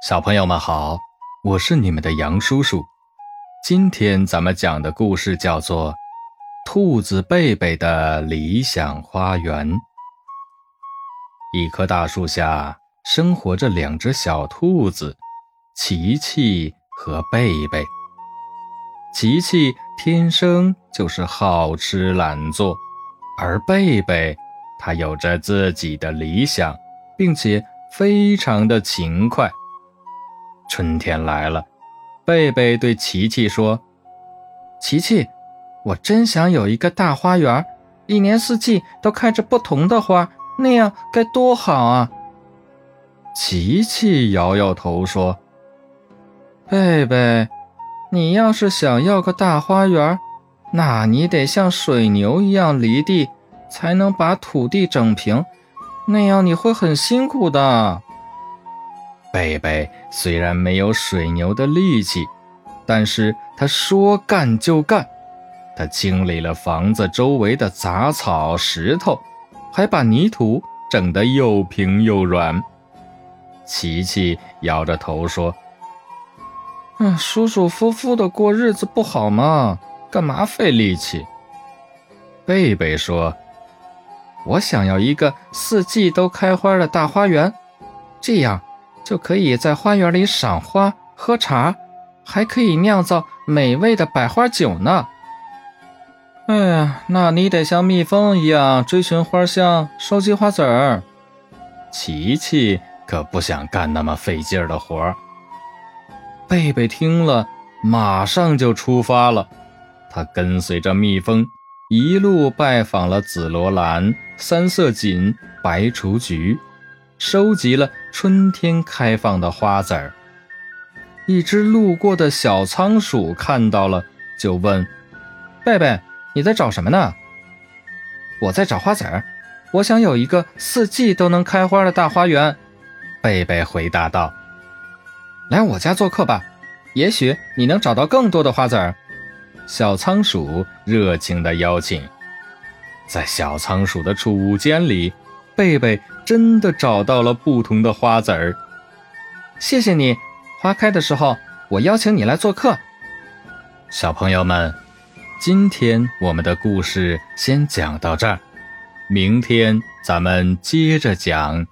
小朋友们好，我是你们的杨叔叔。今天咱们讲的故事叫做《兔子贝贝的理想花园》。一棵大树下生活着两只小兔子，琪琪和贝贝。琪琪天生就是好吃懒做，而贝贝他有着自己的理想，并且非常的勤快。春天来了，贝贝对琪琪说：“琪琪，我真想有一个大花园，一年四季都开着不同的花，那样该多好啊！”琪琪摇摇头说：“贝贝，你要是想要个大花园，那你得像水牛一样犁地，才能把土地整平，那样你会很辛苦的。”贝贝虽然没有水牛的力气，但是他说干就干。他清理了房子周围的杂草、石头，还把泥土整得又平又软。琪琪摇着头说：“嗯，舒舒服服的过日子不好吗？干嘛费力气？”贝贝说：“我想要一个四季都开花的大花园，这样。”就可以在花园里赏花、喝茶，还可以酿造美味的百花酒呢。哎呀，那你得像蜜蜂一样追寻花香，收集花籽儿。琪琪可不想干那么费劲儿的活儿。贝贝听了，马上就出发了。他跟随着蜜蜂，一路拜访了紫罗兰、三色堇、白雏菊。收集了春天开放的花籽儿。一只路过的小仓鼠看到了，就问：“贝贝，你在找什么呢？”“我在找花籽儿，我想有一个四季都能开花的大花园。”贝贝回答道。“来我家做客吧，也许你能找到更多的花籽儿。”小仓鼠热情地邀请。在小仓鼠的储物间里。贝贝真的找到了不同的花籽儿，谢谢你。花开的时候，我邀请你来做客。小朋友们，今天我们的故事先讲到这儿，明天咱们接着讲。